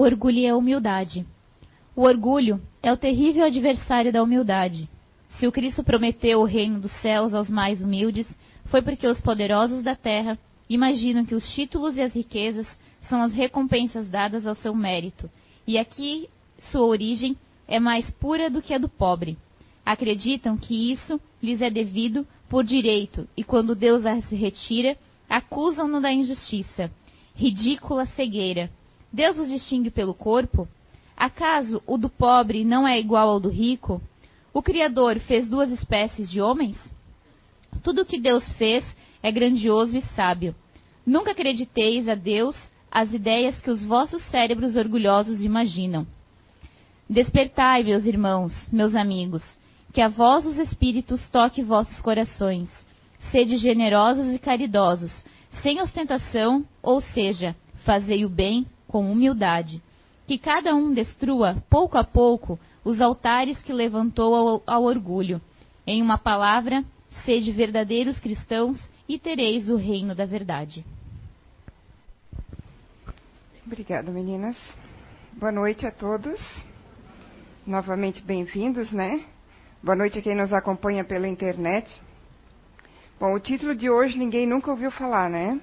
O orgulho e a humildade. O orgulho é o terrível adversário da humildade. Se o Cristo prometeu o reino dos céus aos mais humildes, foi porque os poderosos da terra imaginam que os títulos e as riquezas são as recompensas dadas ao seu mérito, e aqui sua origem é mais pura do que a do pobre. Acreditam que isso lhes é devido por direito, e quando Deus as retira, acusam-no da injustiça. Ridícula cegueira! Deus os distingue pelo corpo? Acaso o do pobre não é igual ao do rico? O Criador fez duas espécies de homens? Tudo o que Deus fez é grandioso e sábio. Nunca acrediteis a Deus as ideias que os vossos cérebros orgulhosos imaginam. Despertai, meus irmãos, meus amigos, que a vós os espíritos toque vossos corações. Sede generosos e caridosos, sem ostentação, ou seja, fazei o bem com humildade. Que cada um destrua, pouco a pouco, os altares que levantou ao, ao orgulho. Em uma palavra, sede verdadeiros cristãos e tereis o reino da verdade. Obrigada, meninas. Boa noite a todos. Novamente bem-vindos, né? Boa noite a quem nos acompanha pela internet. Bom, o título de hoje ninguém nunca ouviu falar, né?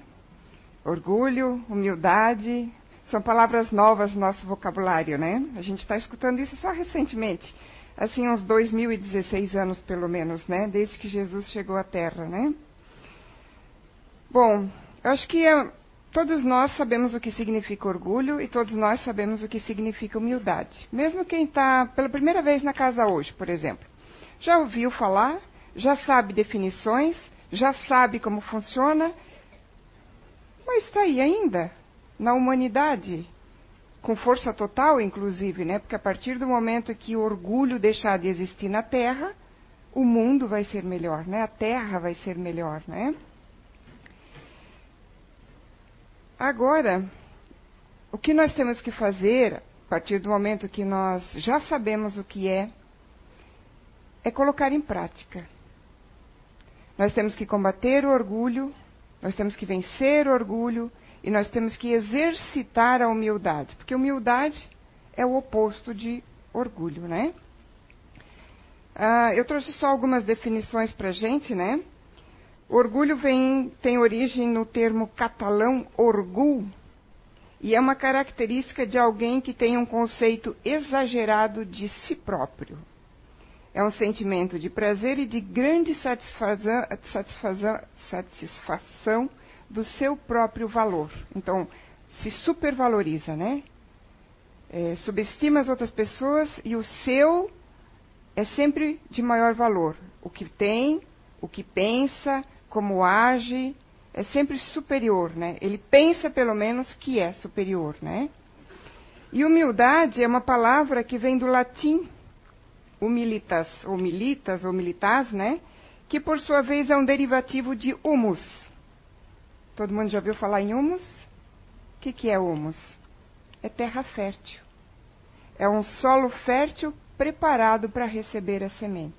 Orgulho, humildade, são palavras novas no nosso vocabulário, né? A gente está escutando isso só recentemente, assim uns 2016 anos pelo menos, né? Desde que Jesus chegou à Terra, né? Bom, eu acho que é Todos nós sabemos o que significa orgulho e todos nós sabemos o que significa humildade. Mesmo quem está pela primeira vez na casa hoje, por exemplo. Já ouviu falar, já sabe definições, já sabe como funciona, mas está aí ainda, na humanidade, com força total, inclusive, né? Porque a partir do momento que o orgulho deixar de existir na Terra, o mundo vai ser melhor, né? A Terra vai ser melhor, né? Agora, o que nós temos que fazer, a partir do momento que nós já sabemos o que é, é colocar em prática. Nós temos que combater o orgulho, nós temos que vencer o orgulho e nós temos que exercitar a humildade, porque humildade é o oposto de orgulho, né? Ah, eu trouxe só algumas definições para gente, né? Orgulho vem, tem origem no termo catalão orgul, e é uma característica de alguém que tem um conceito exagerado de si próprio. É um sentimento de prazer e de grande satisfação do seu próprio valor. Então, se supervaloriza, né? É, subestima as outras pessoas e o seu é sempre de maior valor. O que tem, o que pensa, como age, é sempre superior, né? Ele pensa pelo menos que é superior, né? E humildade é uma palavra que vem do latim humilitas, ou militas, ou militas, né? Que por sua vez é um derivativo de humus. Todo mundo já ouviu falar em humus? O que, que é humus? É terra fértil. É um solo fértil preparado para receber a semente.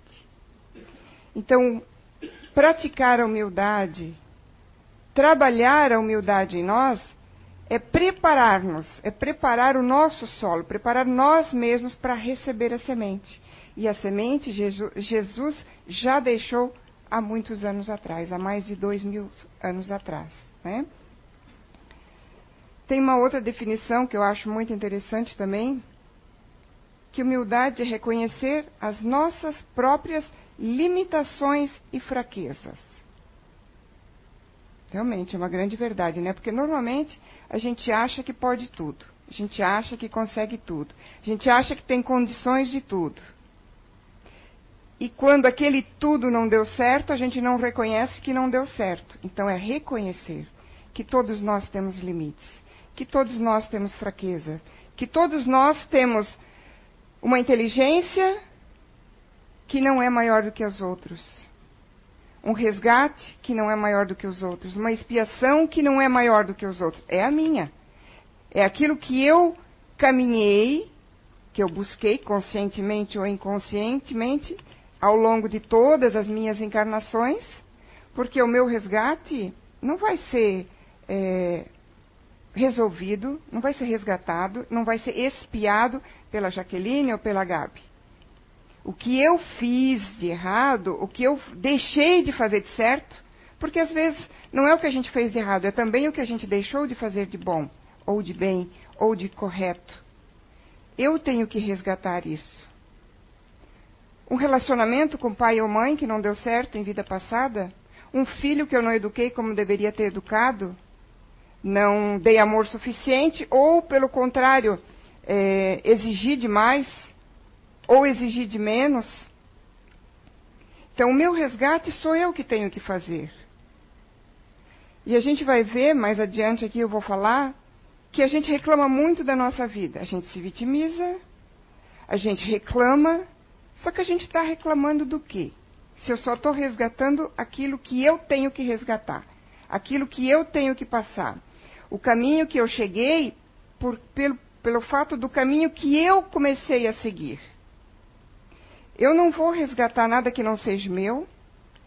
Então, praticar a humildade, trabalhar a humildade em nós, é preparar-nos, é preparar o nosso solo, preparar nós mesmos para receber a semente. E a semente Jesus já deixou há muitos anos atrás, há mais de dois mil anos atrás. Né? Tem uma outra definição que eu acho muito interessante também, que humildade é reconhecer as nossas próprias limitações e fraquezas. Realmente é uma grande verdade, né? Porque normalmente a gente acha que pode tudo. A gente acha que consegue tudo. A gente acha que tem condições de tudo. E quando aquele tudo não deu certo, a gente não reconhece que não deu certo. Então é reconhecer que todos nós temos limites, que todos nós temos fraqueza, que todos nós temos uma inteligência que não é maior do que os outros. Um resgate que não é maior do que os outros. Uma expiação que não é maior do que os outros. É a minha. É aquilo que eu caminhei, que eu busquei conscientemente ou inconscientemente ao longo de todas as minhas encarnações, porque o meu resgate não vai ser é, resolvido, não vai ser resgatado, não vai ser espiado pela Jaqueline ou pela Gabi. O que eu fiz de errado, o que eu deixei de fazer de certo, porque às vezes não é o que a gente fez de errado, é também o que a gente deixou de fazer de bom, ou de bem, ou de correto. Eu tenho que resgatar isso. Um relacionamento com pai ou mãe que não deu certo em vida passada, um filho que eu não eduquei como deveria ter educado, não dei amor suficiente, ou, pelo contrário, é, exigi demais, ou exigi de menos. Então, o meu resgate sou eu que tenho que fazer. E a gente vai ver, mais adiante aqui eu vou falar, que a gente reclama muito da nossa vida. A gente se vitimiza, a gente reclama, só que a gente está reclamando do quê? Se eu só estou resgatando aquilo que eu tenho que resgatar, aquilo que eu tenho que passar o caminho que eu cheguei por, pelo, pelo fato do caminho que eu comecei a seguir. Eu não vou resgatar nada que não seja meu.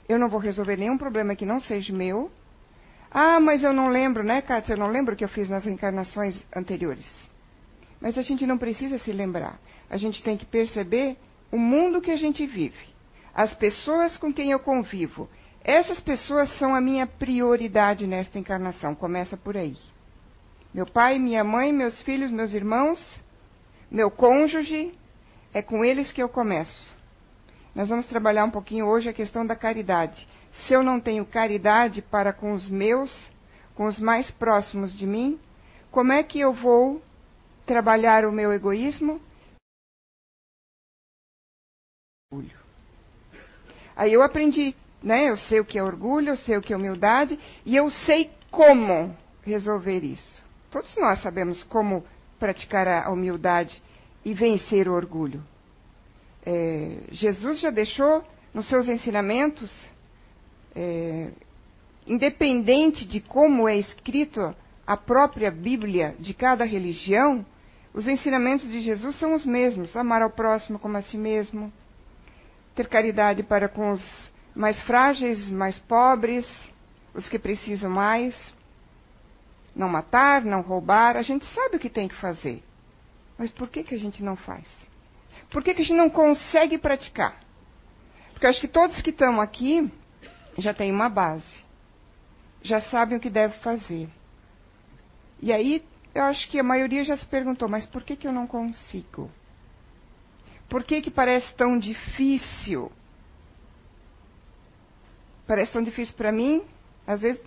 Eu não vou resolver nenhum problema que não seja meu. Ah, mas eu não lembro, né, Kátia? Eu não lembro o que eu fiz nas encarnações anteriores. Mas a gente não precisa se lembrar. A gente tem que perceber o mundo que a gente vive, as pessoas com quem eu convivo. Essas pessoas são a minha prioridade nesta encarnação. Começa por aí. Meu pai, minha mãe, meus filhos, meus irmãos, meu cônjuge, é com eles que eu começo. Nós vamos trabalhar um pouquinho hoje a questão da caridade. Se eu não tenho caridade para com os meus, com os mais próximos de mim, como é que eu vou trabalhar o meu egoísmo? Aí eu aprendi, né? Eu sei o que é orgulho, eu sei o que é humildade e eu sei como resolver isso. Todos nós sabemos como praticar a humildade e vencer o orgulho. É, Jesus já deixou nos seus ensinamentos, é, independente de como é escrito a própria Bíblia de cada religião, os ensinamentos de Jesus são os mesmos: amar ao próximo como a si mesmo, ter caridade para com os mais frágeis, mais pobres, os que precisam mais, não matar, não roubar, a gente sabe o que tem que fazer. Mas por que, que a gente não faz? Por que, que a gente não consegue praticar? Porque eu acho que todos que estão aqui já têm uma base. Já sabem o que deve fazer. E aí, eu acho que a maioria já se perguntou, mas por que, que eu não consigo? Por que, que parece tão difícil? Parece tão difícil para mim, às vezes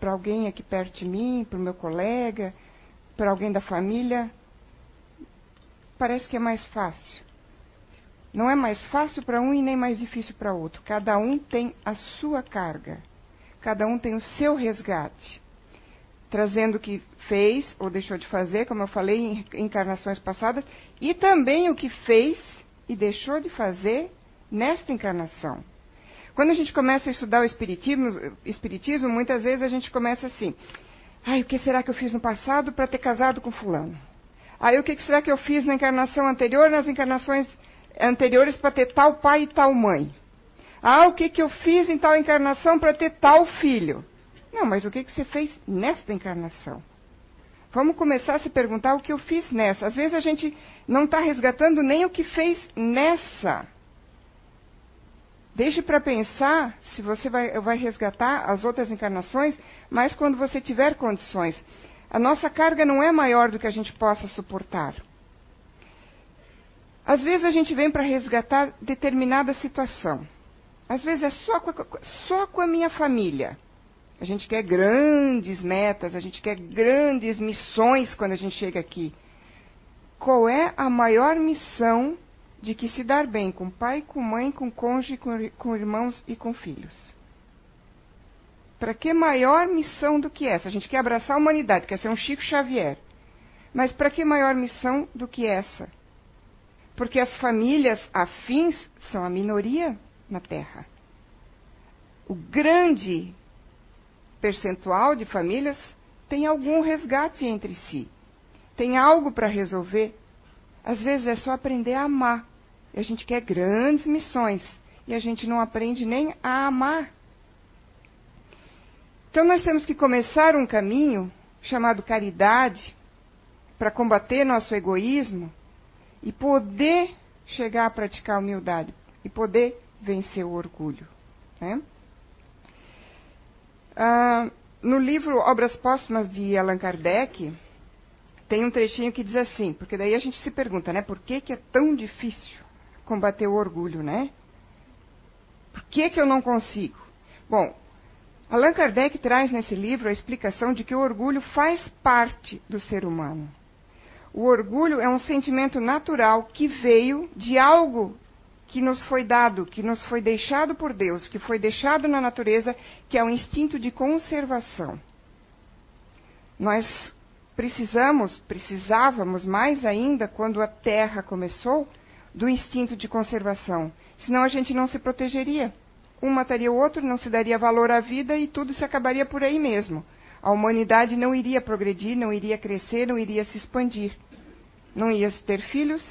para alguém aqui perto de mim, para o meu colega, para alguém da família, parece que é mais fácil. Não é mais fácil para um e nem mais difícil para outro. Cada um tem a sua carga. Cada um tem o seu resgate. Trazendo o que fez ou deixou de fazer, como eu falei em encarnações passadas, e também o que fez e deixou de fazer nesta encarnação. Quando a gente começa a estudar o espiritismo, espiritismo, muitas vezes a gente começa assim: ai, o que será que eu fiz no passado para ter casado com fulano? Aí o que será que eu fiz na encarnação anterior, nas encarnações anteriores para ter tal pai e tal mãe? Ah, o que, que eu fiz em tal encarnação para ter tal filho? Não, mas o que, que você fez nesta encarnação? Vamos começar a se perguntar o que eu fiz nessa. Às vezes a gente não está resgatando nem o que fez nessa. Deixe para pensar se você vai, vai resgatar as outras encarnações, mas quando você tiver condições. A nossa carga não é maior do que a gente possa suportar. Às vezes a gente vem para resgatar determinada situação. Às vezes é só com, a, só com a minha família. A gente quer grandes metas, a gente quer grandes missões quando a gente chega aqui. Qual é a maior missão de que se dar bem com pai, com mãe, com cônjuge, com, com irmãos e com filhos. Para que maior missão do que essa? A gente quer abraçar a humanidade, quer ser um Chico Xavier. Mas para que maior missão do que essa? Porque as famílias afins são a minoria na Terra. O grande percentual de famílias tem algum resgate entre si. Tem algo para resolver. Às vezes é só aprender a amar. E a gente quer grandes missões. E a gente não aprende nem a amar. Então nós temos que começar um caminho chamado caridade para combater nosso egoísmo e poder chegar a praticar humildade e poder vencer o orgulho. Né? Ah, no livro Obras Póstumas de Allan Kardec, tem um trechinho que diz assim, porque daí a gente se pergunta, né, por que, que é tão difícil combater o orgulho, né? Por que, que eu não consigo? Bom, Allan Kardec traz nesse livro a explicação de que o orgulho faz parte do ser humano. O orgulho é um sentimento natural que veio de algo que nos foi dado, que nos foi deixado por Deus, que foi deixado na natureza, que é o instinto de conservação. Nós precisamos, precisávamos mais ainda quando a Terra começou, do instinto de conservação. Senão a gente não se protegeria. Um mataria o outro, não se daria valor à vida e tudo se acabaria por aí mesmo. A humanidade não iria progredir, não iria crescer, não iria se expandir. Não ia ter filhos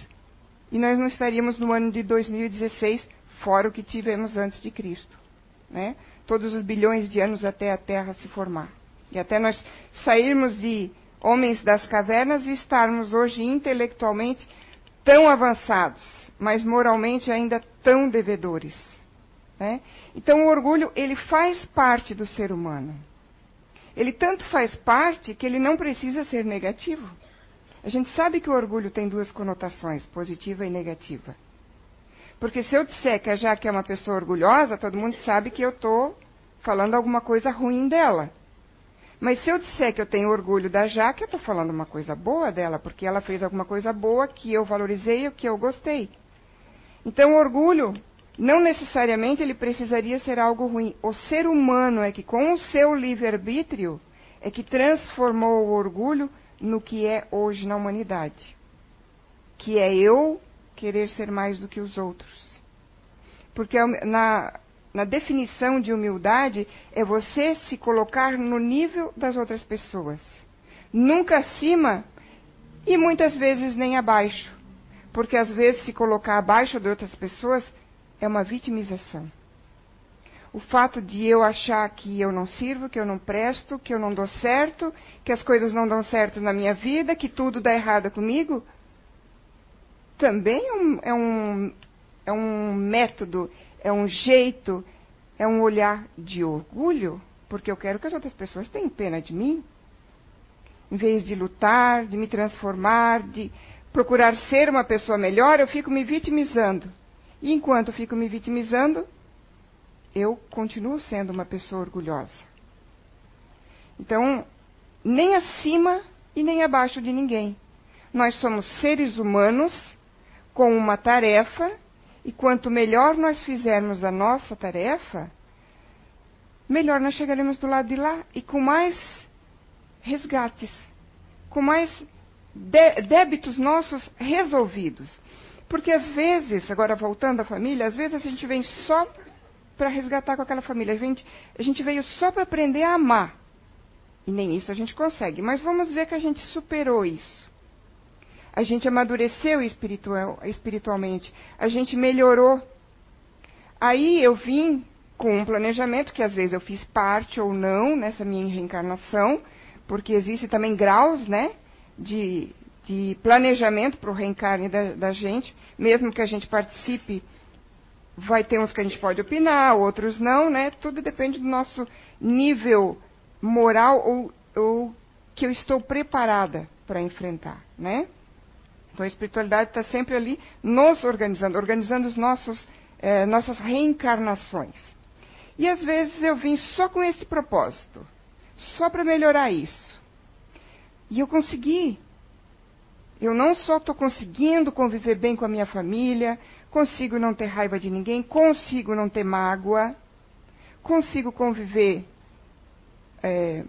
e nós não estaríamos no ano de 2016 fora o que tivemos antes de Cristo. Né? Todos os bilhões de anos até a Terra se formar. E até nós sairmos de homens das cavernas e estarmos hoje intelectualmente tão avançados, mas moralmente ainda tão devedores. Né? Então o orgulho ele faz parte do ser humano. Ele tanto faz parte que ele não precisa ser negativo. A gente sabe que o orgulho tem duas conotações, positiva e negativa. Porque se eu disser que a Jaque é uma pessoa orgulhosa, todo mundo sabe que eu estou falando alguma coisa ruim dela. Mas se eu disser que eu tenho orgulho da Jaque, eu estou falando uma coisa boa dela, porque ela fez alguma coisa boa que eu valorizei ou que eu gostei. Então, o orgulho, não necessariamente ele precisaria ser algo ruim. O ser humano é que, com o seu livre-arbítrio, é que transformou o orgulho no que é hoje na humanidade. Que é eu querer ser mais do que os outros. Porque na, na definição de humildade é você se colocar no nível das outras pessoas. Nunca acima e muitas vezes nem abaixo. Porque às vezes se colocar abaixo de outras pessoas é uma vitimização. O fato de eu achar que eu não sirvo, que eu não presto, que eu não dou certo, que as coisas não dão certo na minha vida, que tudo dá errado comigo, também é um, é um, é um método, é um jeito, é um olhar de orgulho, porque eu quero que as outras pessoas tenham pena de mim. Em vez de lutar, de me transformar, de procurar ser uma pessoa melhor, eu fico me vitimizando. E enquanto fico me vitimizando, eu continuo sendo uma pessoa orgulhosa. Então, nem acima e nem abaixo de ninguém. Nós somos seres humanos com uma tarefa e quanto melhor nós fizermos a nossa tarefa, melhor nós chegaremos do lado de lá e com mais resgates, com mais débitos nossos resolvidos. Porque às vezes, agora voltando à família, às vezes a gente vem só para resgatar com aquela família. A gente, a gente veio só para aprender a amar. E nem isso a gente consegue. Mas vamos dizer que a gente superou isso a gente amadureceu espiritual, espiritualmente, a gente melhorou. Aí eu vim com um planejamento que às vezes eu fiz parte ou não nessa minha reencarnação, porque existe também graus, né, de, de planejamento para o reencarne da, da gente, mesmo que a gente participe, vai ter uns que a gente pode opinar, outros não, né? Tudo depende do nosso nível moral ou, ou que eu estou preparada para enfrentar, né? Então a espiritualidade está sempre ali nos organizando, organizando os nossos, eh, nossas reencarnações. E às vezes eu vim só com esse propósito, só para melhorar isso. E eu consegui. Eu não só estou conseguindo conviver bem com a minha família, consigo não ter raiva de ninguém, consigo não ter mágoa, consigo conviver é,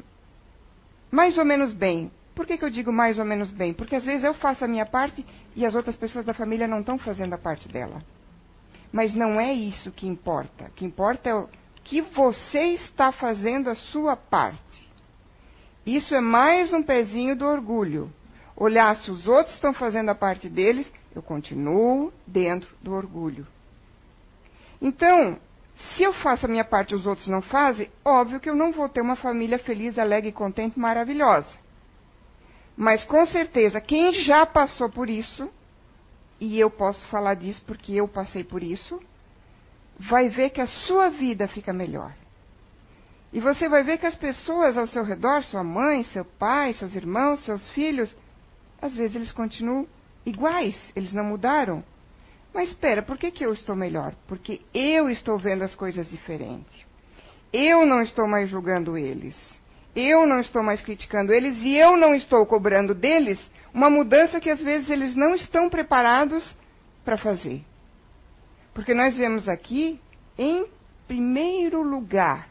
mais ou menos bem. Por que, que eu digo mais ou menos bem? Porque às vezes eu faço a minha parte e as outras pessoas da família não estão fazendo a parte dela. Mas não é isso que importa. O que importa é o que você está fazendo a sua parte. Isso é mais um pezinho do orgulho. Olhar se os outros estão fazendo a parte deles, eu continuo dentro do orgulho. Então, se eu faço a minha parte e os outros não fazem, óbvio que eu não vou ter uma família feliz, alegre, contente, maravilhosa. Mas com certeza, quem já passou por isso, e eu posso falar disso porque eu passei por isso, vai ver que a sua vida fica melhor. E você vai ver que as pessoas ao seu redor, sua mãe, seu pai, seus irmãos, seus filhos, às vezes eles continuam iguais, eles não mudaram. Mas espera, por que, que eu estou melhor? Porque eu estou vendo as coisas diferentes. Eu não estou mais julgando eles. Eu não estou mais criticando eles e eu não estou cobrando deles uma mudança que às vezes eles não estão preparados para fazer. Porque nós viemos aqui, em primeiro lugar,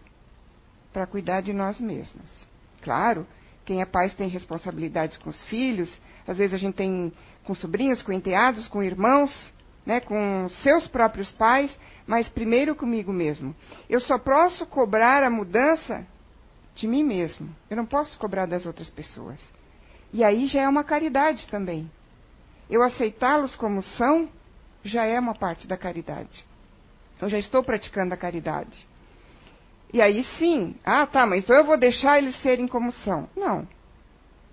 para cuidar de nós mesmos. Claro, quem é pai tem responsabilidades com os filhos, às vezes a gente tem com sobrinhos, com enteados, com irmãos, né, com seus próprios pais, mas primeiro comigo mesmo. Eu só posso cobrar a mudança de mim mesmo. Eu não posso cobrar das outras pessoas. E aí já é uma caridade também. Eu aceitá-los como são já é uma parte da caridade. Eu já estou praticando a caridade. E aí sim, ah tá, mas então eu vou deixar eles serem como são. Não.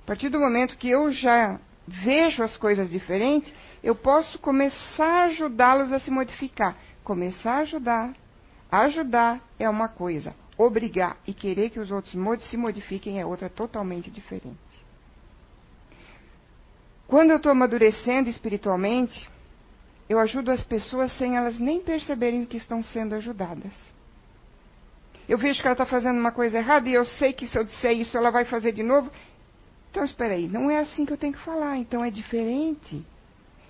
A partir do momento que eu já vejo as coisas diferentes, eu posso começar a ajudá-los a se modificar. Começar a ajudar. Ajudar é uma coisa. Obrigar e querer que os outros se modifiquem é outra totalmente diferente. Quando eu estou amadurecendo espiritualmente, eu ajudo as pessoas sem elas nem perceberem que estão sendo ajudadas. Eu vejo que ela está fazendo uma coisa errada e eu sei que se eu disser isso ela vai fazer de novo. Então, espera aí, não é assim que eu tenho que falar, então é diferente.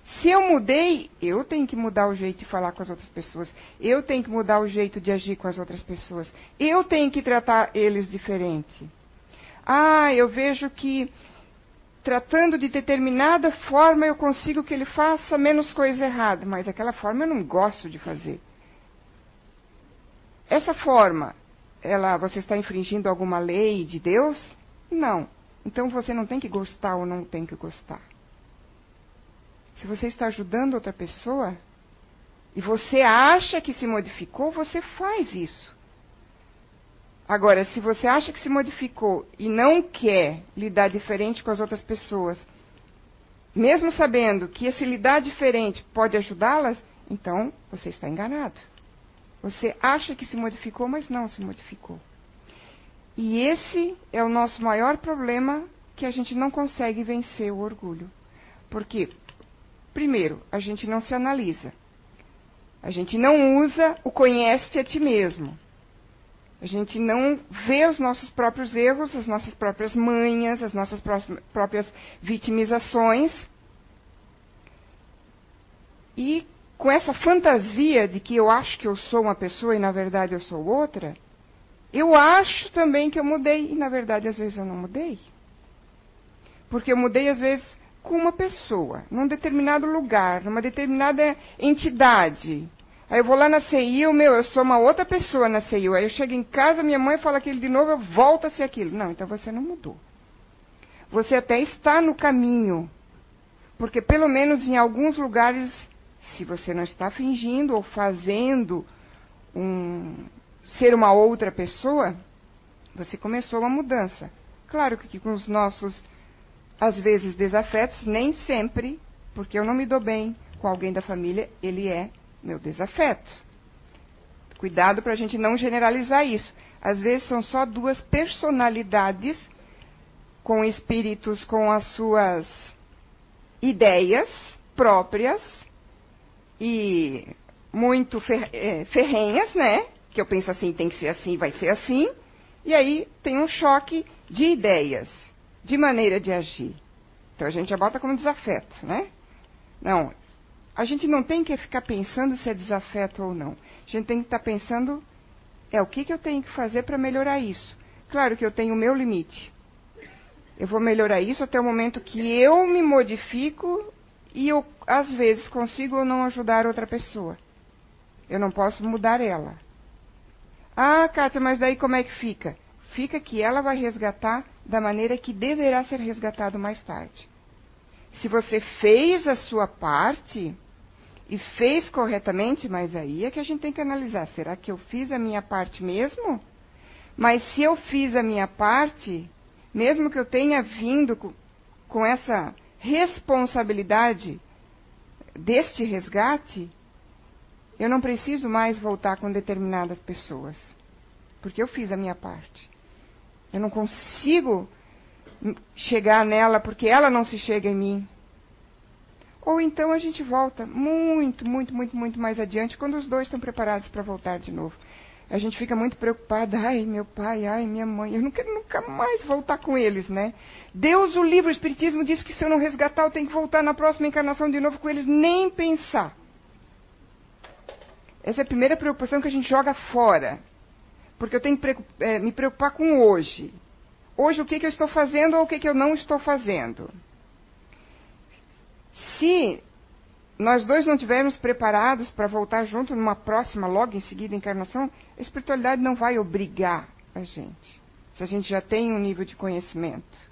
Se eu mudei, eu tenho que mudar o jeito de falar com as outras pessoas. Eu tenho que mudar o jeito de agir com as outras pessoas. Eu tenho que tratar eles diferente. Ah, eu vejo que tratando de determinada forma eu consigo que ele faça menos coisa errada, mas aquela forma eu não gosto de fazer. Essa forma, ela, você está infringindo alguma lei de Deus? Não. Então você não tem que gostar ou não tem que gostar. Se você está ajudando outra pessoa e você acha que se modificou, você faz isso. Agora, se você acha que se modificou e não quer lidar diferente com as outras pessoas, mesmo sabendo que esse lidar diferente pode ajudá-las, então você está enganado. Você acha que se modificou, mas não se modificou. E esse é o nosso maior problema que a gente não consegue vencer o orgulho. Porque, primeiro, a gente não se analisa. A gente não usa o conhece a ti mesmo. A gente não vê os nossos próprios erros, as nossas próprias manhas, as nossas próprias vitimizações. E com essa fantasia de que eu acho que eu sou uma pessoa e na verdade eu sou outra, eu acho também que eu mudei e na verdade às vezes eu não mudei. Porque eu mudei às vezes com uma pessoa, num determinado lugar, numa determinada entidade. Aí eu vou lá na CEIU, meu, eu sou uma outra pessoa na CEIU. Aí eu chego em casa, minha mãe fala aquilo de novo, eu volto a ser aquilo. Não, então você não mudou. Você até está no caminho. Porque pelo menos em alguns lugares, se você não está fingindo ou fazendo um, ser uma outra pessoa, você começou uma mudança. Claro que com os nossos, às vezes, desafetos, nem sempre, porque eu não me dou bem com alguém da família, ele é meu desafeto. Cuidado para a gente não generalizar isso. Às vezes são só duas personalidades com espíritos com as suas ideias próprias e muito eh, ferrenhas, né? Que eu penso assim, tem que ser assim, vai ser assim. E aí tem um choque de ideias, de maneira de agir. Então a gente já bota como desafeto, né? Não, a gente não tem que ficar pensando se é desafeto ou não. A gente tem que estar pensando, é o que, que eu tenho que fazer para melhorar isso. Claro que eu tenho o meu limite. Eu vou melhorar isso até o momento que eu me modifico e eu, às vezes, consigo ou não ajudar outra pessoa. Eu não posso mudar ela. Ah, Kátia, mas daí como é que fica? Fica que ela vai resgatar da maneira que deverá ser resgatado mais tarde. Se você fez a sua parte, e fez corretamente, mas aí é que a gente tem que analisar: será que eu fiz a minha parte mesmo? Mas se eu fiz a minha parte, mesmo que eu tenha vindo com essa responsabilidade deste resgate, eu não preciso mais voltar com determinadas pessoas, porque eu fiz a minha parte. Eu não consigo chegar nela porque ela não se chega em mim. Ou então a gente volta muito, muito, muito, muito mais adiante quando os dois estão preparados para voltar de novo. A gente fica muito preocupada, ai meu pai, ai minha mãe, eu não quero nunca mais voltar com eles, né? Deus, o livro, o Espiritismo diz que se eu não resgatar, eu tenho que voltar na próxima encarnação de novo com eles, nem pensar. Essa é a primeira preocupação que a gente joga fora. Porque eu tenho que é, me preocupar com hoje. Hoje, o que, que eu estou fazendo ou o que, que eu não estou fazendo. Se nós dois não estivermos preparados para voltar junto numa próxima, logo em seguida, encarnação, a espiritualidade não vai obrigar a gente. Se a gente já tem um nível de conhecimento.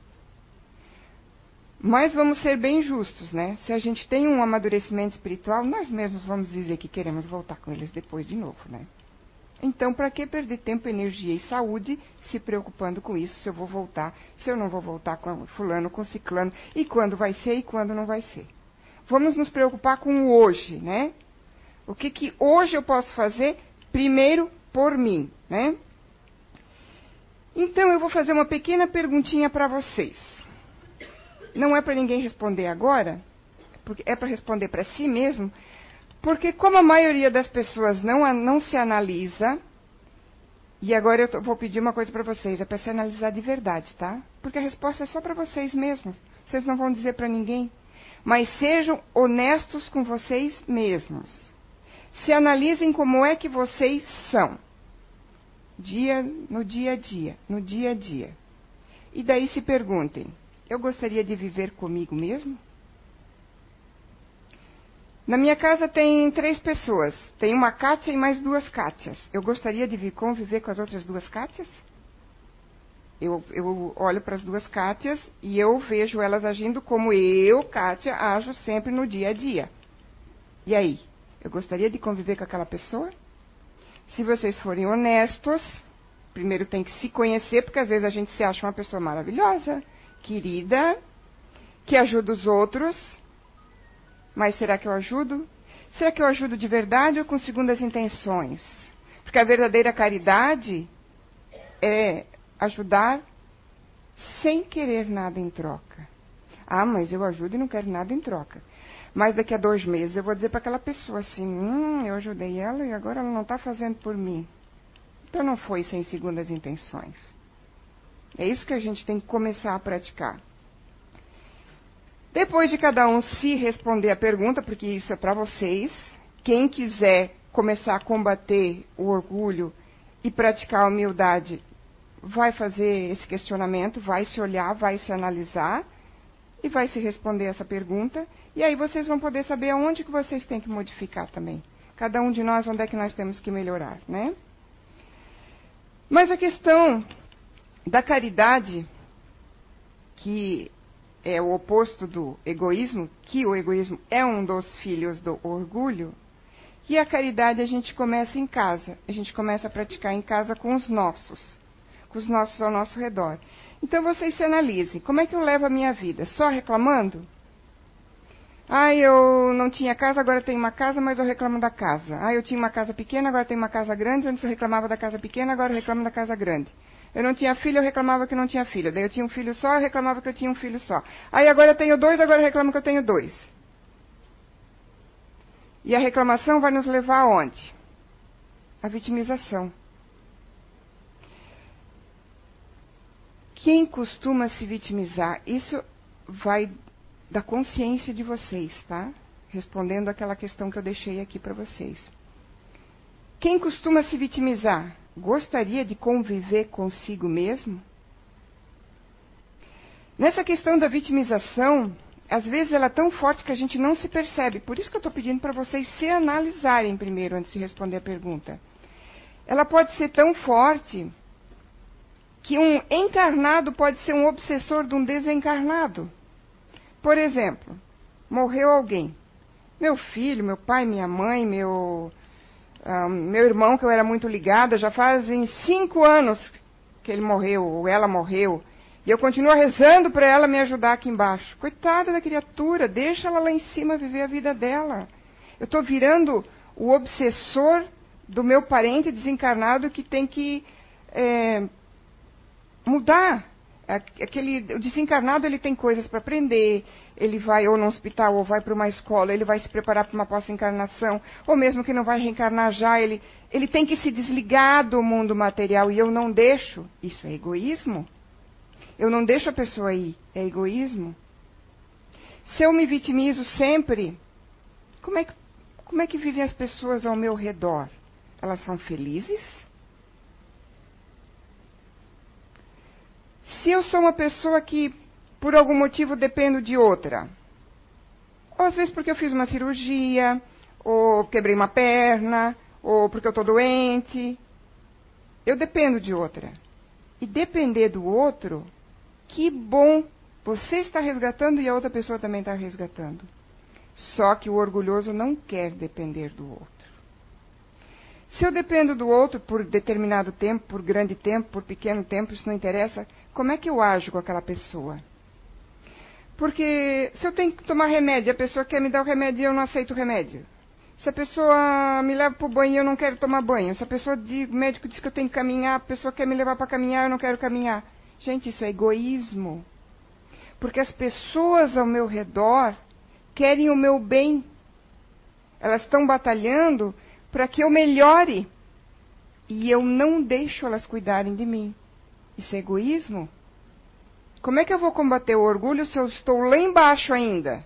Mas vamos ser bem justos, né? Se a gente tem um amadurecimento espiritual, nós mesmos vamos dizer que queremos voltar com eles depois de novo, né? Então, para que perder tempo, energia e saúde se preocupando com isso? Se eu vou voltar, se eu não vou voltar com fulano, com ciclano, e quando vai ser e quando não vai ser? Vamos nos preocupar com o hoje, né? O que, que hoje eu posso fazer primeiro por mim, né? Então, eu vou fazer uma pequena perguntinha para vocês. Não é para ninguém responder agora, porque é para responder para si mesmo, porque como a maioria das pessoas não, não se analisa, e agora eu vou pedir uma coisa para vocês, é para se analisar de verdade, tá? Porque a resposta é só para vocês mesmos. Vocês não vão dizer para ninguém. Mas sejam honestos com vocês mesmos. Se analisem como é que vocês são. Dia no dia a dia, no dia a dia. E daí se perguntem: eu gostaria de viver comigo mesmo? Na minha casa tem três pessoas. Tem uma Kátia e mais duas Kátias. Eu gostaria de conviver com as outras duas Kátias? Eu, eu olho para as duas Kátias e eu vejo elas agindo como eu, Kátia, ajo sempre no dia a dia. E aí? Eu gostaria de conviver com aquela pessoa? Se vocês forem honestos, primeiro tem que se conhecer, porque às vezes a gente se acha uma pessoa maravilhosa, querida, que ajuda os outros mas será que eu ajudo? Será que eu ajudo de verdade ou com segundas intenções? Porque a verdadeira caridade é ajudar sem querer nada em troca. Ah, mas eu ajudo e não quero nada em troca. Mas daqui a dois meses eu vou dizer para aquela pessoa assim: hum, eu ajudei ela e agora ela não está fazendo por mim. Então não foi sem segundas intenções. É isso que a gente tem que começar a praticar. Depois de cada um se responder a pergunta, porque isso é para vocês, quem quiser começar a combater o orgulho e praticar a humildade, vai fazer esse questionamento, vai se olhar, vai se analisar e vai se responder essa pergunta. E aí vocês vão poder saber aonde que vocês têm que modificar também. Cada um de nós, onde é que nós temos que melhorar, né? Mas a questão da caridade, que é o oposto do egoísmo, que o egoísmo é um dos filhos do orgulho, e a caridade a gente começa em casa. A gente começa a praticar em casa com os nossos, com os nossos ao nosso redor. Então vocês se analisem. Como é que eu levo a minha vida? Só reclamando? Ah, eu não tinha casa, agora tenho uma casa, mas eu reclamo da casa. Ah, eu tinha uma casa pequena, agora tenho uma casa grande. Antes eu reclamava da casa pequena, agora eu reclamo da casa grande. Eu não tinha filho, eu reclamava que não tinha filho. Daí eu tinha um filho só, eu reclamava que eu tinha um filho só. Aí agora eu tenho dois, agora eu reclamo que eu tenho dois. E a reclamação vai nos levar aonde? A vitimização. Quem costuma se vitimizar? Isso vai da consciência de vocês, tá? Respondendo aquela questão que eu deixei aqui para vocês. Quem costuma se vitimizar? Gostaria de conviver consigo mesmo? Nessa questão da vitimização, às vezes ela é tão forte que a gente não se percebe. Por isso que eu estou pedindo para vocês se analisarem primeiro antes de responder a pergunta. Ela pode ser tão forte que um encarnado pode ser um obsessor de um desencarnado. Por exemplo, morreu alguém. Meu filho, meu pai, minha mãe, meu ah, meu irmão, que eu era muito ligada, já fazem cinco anos que ele morreu, ou ela morreu. E eu continuo rezando para ela me ajudar aqui embaixo. Coitada da criatura, deixa ela lá em cima viver a vida dela. Eu estou virando o obsessor do meu parente desencarnado que tem que é, mudar. Aquele, o desencarnado ele tem coisas para aprender, ele vai ou no hospital ou vai para uma escola, ele vai se preparar para uma pós-encarnação, ou mesmo que não vai reencarnar já, ele, ele tem que se desligar do mundo material e eu não deixo. Isso é egoísmo? Eu não deixo a pessoa ir, é egoísmo? Se eu me vitimizo sempre, como é que, como é que vivem as pessoas ao meu redor? Elas são felizes? Se eu sou uma pessoa que, por algum motivo, dependo de outra, ou às vezes porque eu fiz uma cirurgia, ou quebrei uma perna, ou porque eu estou doente, eu dependo de outra. E depender do outro, que bom! Você está resgatando e a outra pessoa também está resgatando. Só que o orgulhoso não quer depender do outro. Se eu dependo do outro por determinado tempo, por grande tempo, por pequeno tempo, isso não interessa, como é que eu ajo com aquela pessoa? Porque se eu tenho que tomar remédio, a pessoa quer me dar o remédio e eu não aceito o remédio. Se a pessoa me leva para o banho e eu não quero tomar banho. Se a pessoa o médico diz que eu tenho que caminhar, a pessoa quer me levar para caminhar eu não quero caminhar. Gente, isso é egoísmo. Porque as pessoas ao meu redor querem o meu bem. Elas estão batalhando para que eu melhore. E eu não deixo elas cuidarem de mim. Isso é egoísmo? Como é que eu vou combater o orgulho se eu estou lá embaixo ainda?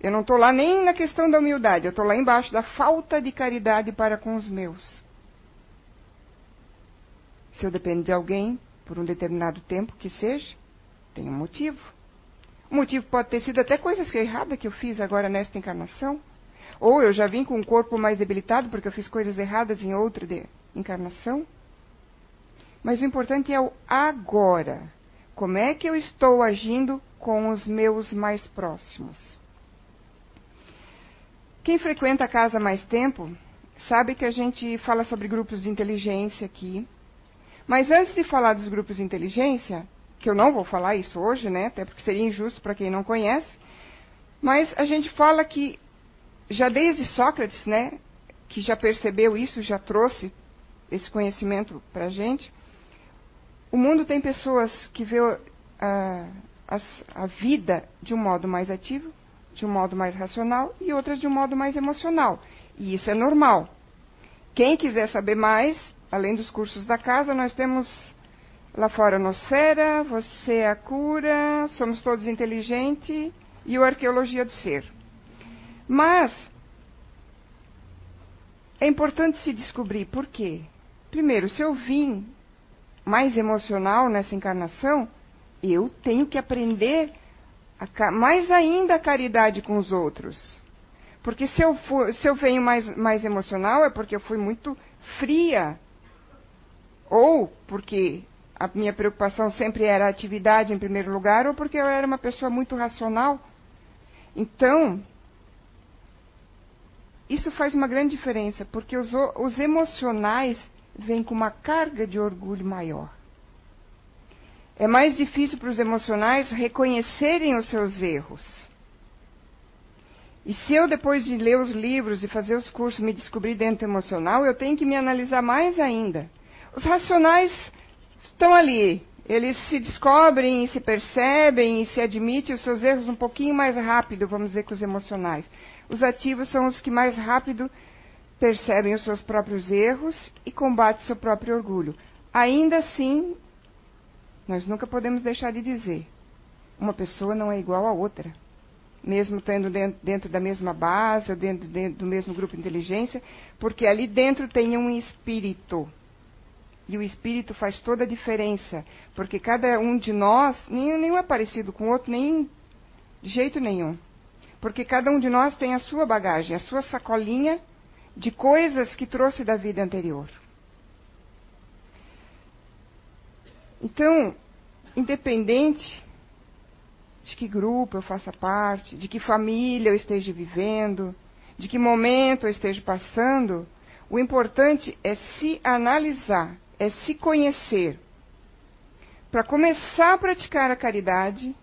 Eu não estou lá nem na questão da humildade, eu estou lá embaixo da falta de caridade para com os meus. Se eu dependo de alguém por um determinado tempo que seja, tem um motivo. O motivo pode ter sido até coisas erradas que eu fiz agora nesta encarnação. Ou eu já vim com um corpo mais debilitado porque eu fiz coisas erradas em outra encarnação. Mas o importante é o agora. Como é que eu estou agindo com os meus mais próximos? Quem frequenta a casa mais tempo sabe que a gente fala sobre grupos de inteligência aqui. Mas antes de falar dos grupos de inteligência, que eu não vou falar isso hoje, né, até porque seria injusto para quem não conhece, mas a gente fala que já desde Sócrates, né, que já percebeu isso, já trouxe esse conhecimento para a gente, o mundo tem pessoas que vê a, a vida de um modo mais ativo, de um modo mais racional e outras de um modo mais emocional. E isso é normal. Quem quiser saber mais, além dos cursos da casa, nós temos lá fora a Nosfera, Você é a Cura, Somos Todos Inteligentes e o Arqueologia do Ser. Mas é importante se descobrir por quê. Primeiro, se eu vim mais emocional nessa encarnação, eu tenho que aprender a, mais ainda a caridade com os outros. Porque se eu, for, se eu venho mais, mais emocional é porque eu fui muito fria. Ou porque a minha preocupação sempre era a atividade em primeiro lugar, ou porque eu era uma pessoa muito racional. Então, isso faz uma grande diferença, porque os, os emocionais vêm com uma carga de orgulho maior. É mais difícil para os emocionais reconhecerem os seus erros. E se eu, depois de ler os livros e fazer os cursos, me descobrir dentro emocional, eu tenho que me analisar mais ainda. Os racionais estão ali. Eles se descobrem, se percebem e se admitem os seus erros um pouquinho mais rápido, vamos dizer, que os emocionais. Os ativos são os que mais rápido percebem os seus próprios erros e combatem seu próprio orgulho. Ainda assim, nós nunca podemos deixar de dizer: uma pessoa não é igual a outra. Mesmo estando dentro, dentro da mesma base ou dentro, dentro do mesmo grupo de inteligência, porque ali dentro tem um espírito. E o espírito faz toda a diferença, porque cada um de nós, nenhum, nenhum é parecido com o outro, nem de jeito nenhum. Porque cada um de nós tem a sua bagagem, a sua sacolinha de coisas que trouxe da vida anterior. Então, independente de que grupo eu faça parte, de que família eu esteja vivendo, de que momento eu esteja passando, o importante é se analisar, é se conhecer. para começar a praticar a caridade,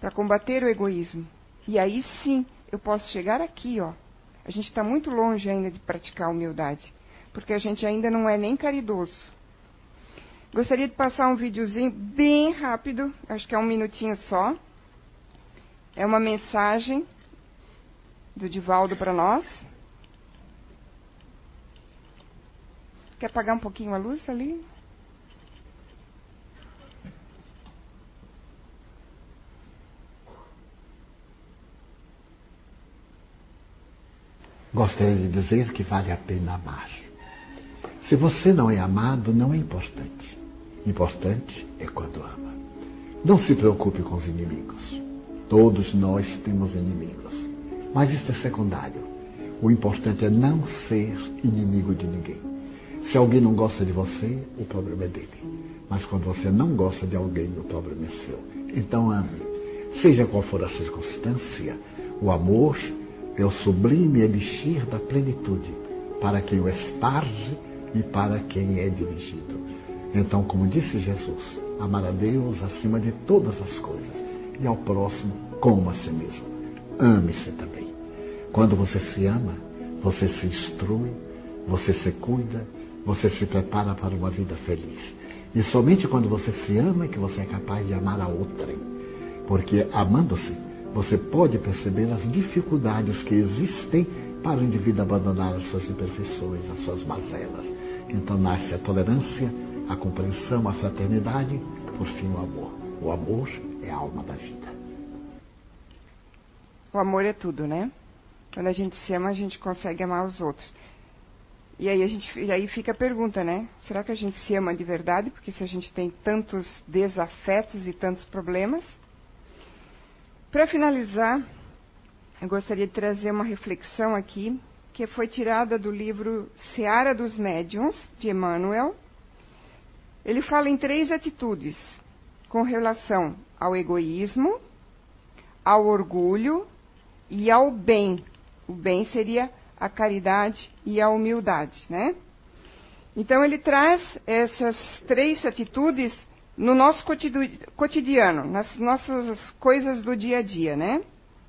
para combater o egoísmo. E aí sim eu posso chegar aqui, ó. A gente está muito longe ainda de praticar a humildade, porque a gente ainda não é nem caridoso. Gostaria de passar um videozinho bem rápido, acho que é um minutinho só. É uma mensagem do Divaldo para nós. Quer apagar um pouquinho a luz ali? Gostaria de dizer que vale a pena amar. Se você não é amado, não é importante. Importante é quando ama. Não se preocupe com os inimigos. Todos nós temos inimigos. Mas isso é secundário. O importante é não ser inimigo de ninguém. Se alguém não gosta de você, o problema é dele. Mas quando você não gosta de alguém, o problema é seu. Então ame. Seja qual for a circunstância, o amor é o sublime elixir da plenitude para quem o esparge e para quem é dirigido. Então, como disse Jesus, amar a Deus acima de todas as coisas e ao próximo como a si mesmo. Ame-se também. Quando você se ama, você se instrui, você se cuida, você se prepara para uma vida feliz. E somente quando você se ama é que você é capaz de amar a outrem. Porque amando-se, você pode perceber as dificuldades que existem para o indivíduo abandonar as suas imperfeições, as suas mazelas. Então nasce a tolerância, a compreensão, a fraternidade, por fim o amor. O amor é a alma da vida. O amor é tudo, né? Quando a gente se ama, a gente consegue amar os outros. E aí, a gente, aí fica a pergunta, né? Será que a gente se ama de verdade? Porque se a gente tem tantos desafetos e tantos problemas, para finalizar, eu gostaria de trazer uma reflexão aqui, que foi tirada do livro Seara dos Médiuns, de Emmanuel. Ele fala em três atitudes com relação ao egoísmo, ao orgulho e ao bem. O bem seria a caridade e a humildade, né? Então ele traz essas três atitudes no nosso cotidiano, nas nossas coisas do dia a dia, né?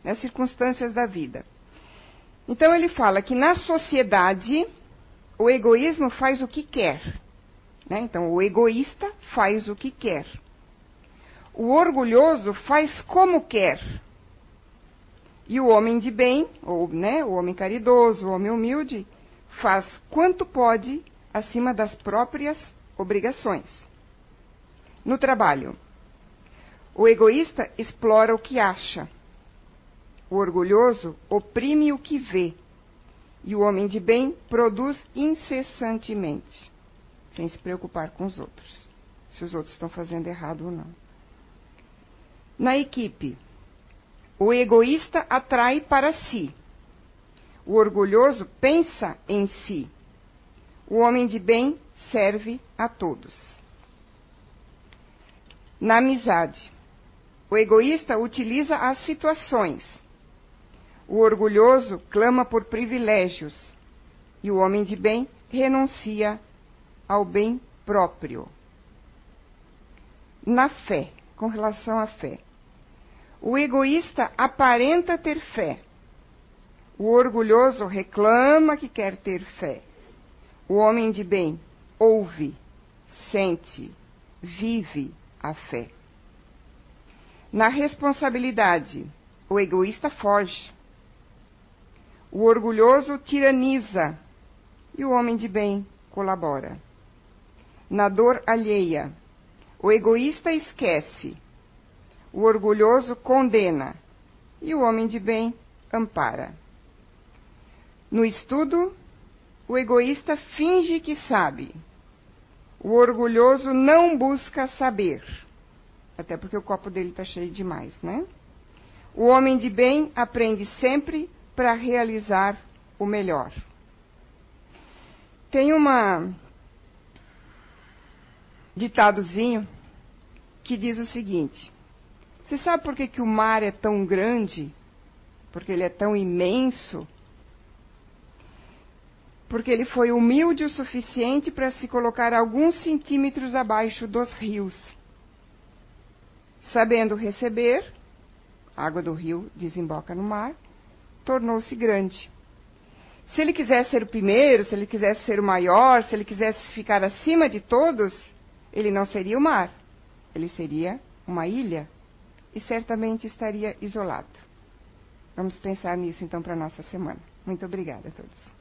Nas circunstâncias da vida. Então ele fala que na sociedade o egoísmo faz o que quer. Né? Então o egoísta faz o que quer. O orgulhoso faz como quer. E o homem de bem, ou né, o homem caridoso, o homem humilde, faz quanto pode acima das próprias obrigações. No trabalho, o egoísta explora o que acha. O orgulhoso oprime o que vê. E o homem de bem produz incessantemente, sem se preocupar com os outros, se os outros estão fazendo errado ou não. Na equipe, o egoísta atrai para si. O orgulhoso pensa em si. O homem de bem serve a todos na amizade. O egoísta utiliza as situações. O orgulhoso clama por privilégios. E o homem de bem renuncia ao bem próprio. Na fé, com relação à fé. O egoísta aparenta ter fé. O orgulhoso reclama que quer ter fé. O homem de bem ouve, sente, vive a fé. Na responsabilidade, o egoísta foge. O orgulhoso tiraniza e o homem de bem colabora. Na dor alheia, o egoísta esquece. O orgulhoso condena e o homem de bem ampara. No estudo, o egoísta finge que sabe o orgulhoso não busca saber, até porque o copo dele está cheio demais, né? O homem de bem aprende sempre para realizar o melhor. Tem uma ditadozinho que diz o seguinte: Você sabe por que, que o mar é tão grande? Porque ele é tão imenso porque ele foi humilde o suficiente para se colocar alguns centímetros abaixo dos rios. Sabendo receber, a água do rio desemboca no mar, tornou-se grande. Se ele quisesse ser o primeiro, se ele quisesse ser o maior, se ele quisesse ficar acima de todos, ele não seria o mar, ele seria uma ilha e certamente estaria isolado. Vamos pensar nisso então para a nossa semana. Muito obrigada a todos.